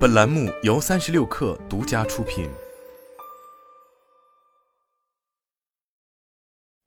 本栏目由三十六氪独家出品。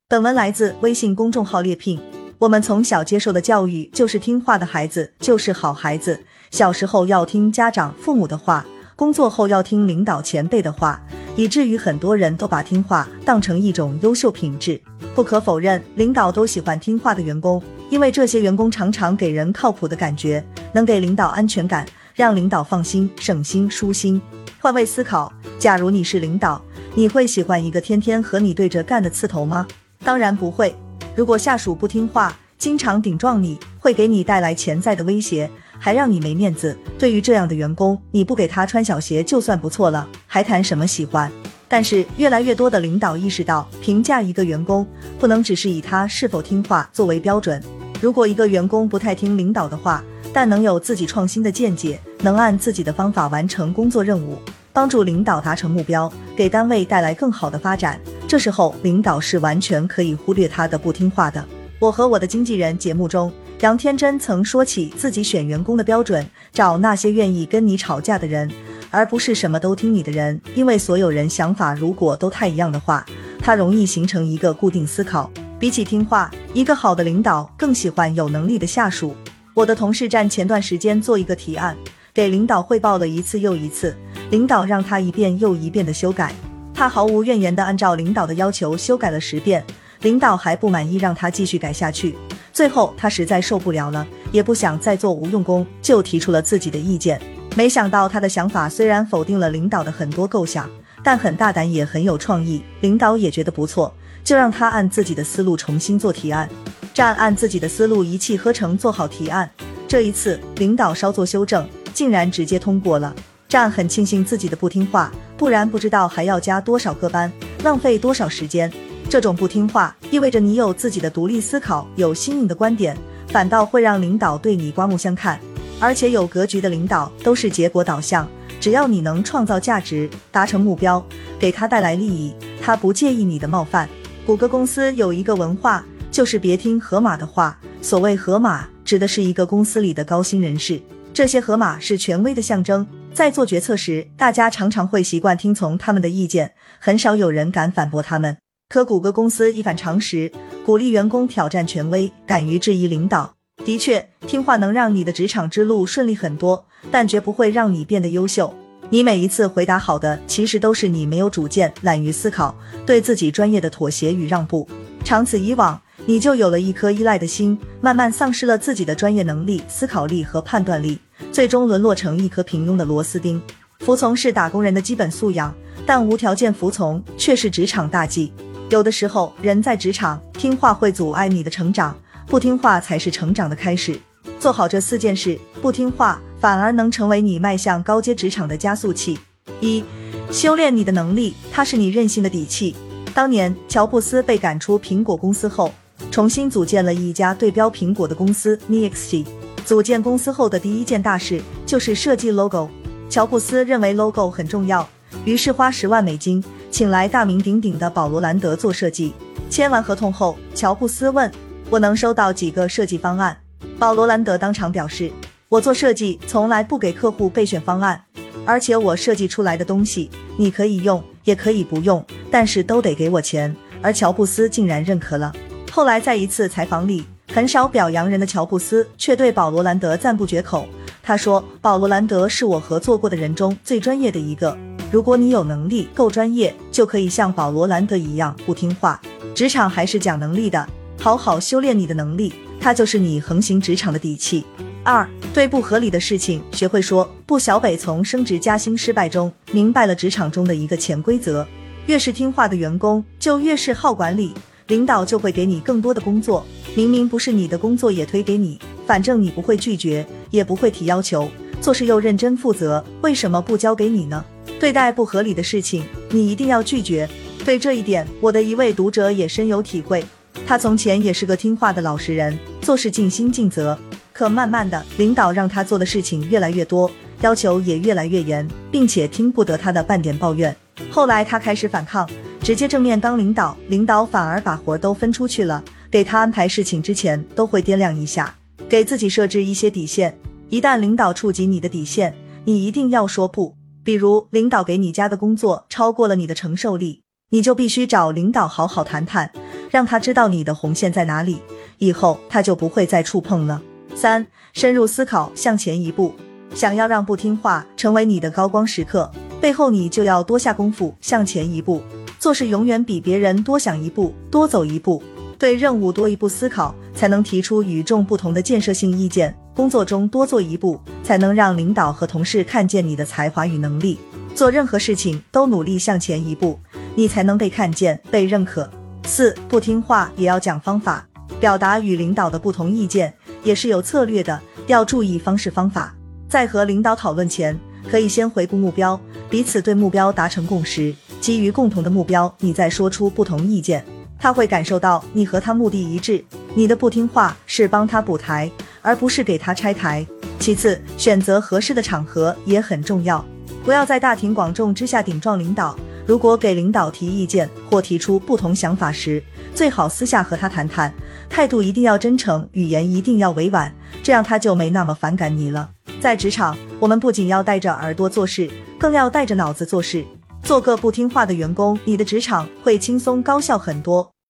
本文来自微信公众号猎聘。我们从小接受的教育就是听话的孩子就是好孩子，小时候要听家长、父母的话，工作后要听领导、前辈的话，以至于很多人都把听话当成一种优秀品质。不可否认，领导都喜欢听话的员工，因为这些员工常常给人靠谱的感觉，能给领导安全感，让领导放心、省心、舒心。换位思考，假如你是领导，你会喜欢一个天天和你对着干的刺头吗？当然不会。如果下属不听话，经常顶撞你，会给你带来潜在的威胁，还让你没面子。对于这样的员工，你不给他穿小鞋就算不错了，还谈什么喜欢？但是越来越多的领导意识到，评价一个员工不能只是以他是否听话作为标准。如果一个员工不太听领导的话，但能有自己创新的见解，能按自己的方法完成工作任务，帮助领导达成目标，给单位带来更好的发展。这时候，领导是完全可以忽略他的不听话的。我和我的经纪人节目中，杨天真曾说起自己选员工的标准：找那些愿意跟你吵架的人，而不是什么都听你的人。因为所有人想法如果都太一样的话，他容易形成一个固定思考。比起听话，一个好的领导更喜欢有能力的下属。我的同事站前段时间做一个提案，给领导汇报了一次又一次，领导让他一遍又一遍的修改。他毫无怨言地按照领导的要求修改了十遍，领导还不满意，让他继续改下去。最后他实在受不了了，也不想再做无用功，就提出了自己的意见。没想到他的想法虽然否定了领导的很多构想，但很大胆也很有创意，领导也觉得不错，就让他按自己的思路重新做提案。站按自己的思路一气呵成做好提案，这一次领导稍作修正，竟然直接通过了。战很庆幸自己的不听话。不然不知道还要加多少个班，浪费多少时间。这种不听话意味着你有自己的独立思考，有新颖的观点，反倒会让领导对你刮目相看。而且有格局的领导都是结果导向，只要你能创造价值，达成目标，给他带来利益，他不介意你的冒犯。谷歌公司有一个文化，就是别听河马的话。所谓河马，指的是一个公司里的高薪人士，这些河马是权威的象征。在做决策时，大家常常会习惯听从他们的意见，很少有人敢反驳他们。可谷歌公司一反常识，鼓励员工挑战权威，敢于质疑领导。的确，听话能让你的职场之路顺利很多，但绝不会让你变得优秀。你每一次回答好的，其实都是你没有主见、懒于思考、对自己专业的妥协与让步。长此以往，你就有了一颗依赖的心，慢慢丧失了自己的专业能力、思考力和判断力。最终沦落成一颗平庸的螺丝钉。服从是打工人的基本素养，但无条件服从却是职场大忌。有的时候，人在职场听话会阻碍你的成长，不听话才是成长的开始。做好这四件事，不听话反而能成为你迈向高阶职场的加速器。一、修炼你的能力，它是你韧性的底气。当年乔布斯被赶出苹果公司后，重新组建了一家对标苹果的公司，NeXT。组建公司后的第一件大事就是设计 logo。乔布斯认为 logo 很重要，于是花十万美金请来大名鼎鼎的保罗·兰德做设计。签完合同后，乔布斯问：“我能收到几个设计方案？”保罗·兰德当场表示：“我做设计从来不给客户备选方案，而且我设计出来的东西你可以用，也可以不用，但是都得给我钱。”而乔布斯竟然认可了。后来在一次采访里。很少表扬人的乔布斯，却对保罗·兰德赞不绝口。他说：“保罗·兰德是我合作过的人中最专业的一个。如果你有能力、够专业，就可以像保罗·兰德一样不听话。职场还是讲能力的，好好修炼你的能力，它就是你横行职场的底气。”二，对不合理的事情学会说不。小北从升职加薪失败中明白了职场中的一个潜规则：越是听话的员工，就越是好管理。领导就会给你更多的工作，明明不是你的工作也推给你，反正你不会拒绝，也不会提要求，做事又认真负责，为什么不交给你呢？对待不合理的事情，你一定要拒绝。对这一点，我的一位读者也深有体会。他从前也是个听话的老实人，做事尽心尽责，可慢慢的，领导让他做的事情越来越多，要求也越来越严，并且听不得他的半点抱怨。后来他开始反抗。直接正面当领导，领导反而把活都分出去了，给他安排事情之前都会掂量一下，给自己设置一些底线。一旦领导触及你的底线，你一定要说不。比如领导给你加的工作超过了你的承受力，你就必须找领导好好谈谈，让他知道你的红线在哪里，以后他就不会再触碰了。三、深入思考，向前一步。想要让不听话成为你的高光时刻，背后你就要多下功夫，向前一步。做事永远比别人多想一步，多走一步，对任务多一步思考，才能提出与众不同的建设性意见。工作中多做一步，才能让领导和同事看见你的才华与能力。做任何事情都努力向前一步，你才能被看见、被认可。四不听话也要讲方法，表达与领导的不同意见也是有策略的，要注意方式方法。在和领导讨论前，可以先回顾目标，彼此对目标达成共识，基于共同的目标，你再说出不同意见，他会感受到你和他目的一致。你的不听话是帮他补台。而不是给他拆台。其次，选择合适的场合也很重要，不要在大庭广众之下顶撞领导。如果给领导提意见或提出不同想法时，最好私下和他谈谈，态度一定要真诚，语言一定要委婉，这样他就没那么反感你了。在职场，我们不仅要带着耳朵做事，更要带着脑子做事。做个不听话的员工，你的职场会轻松高效很多。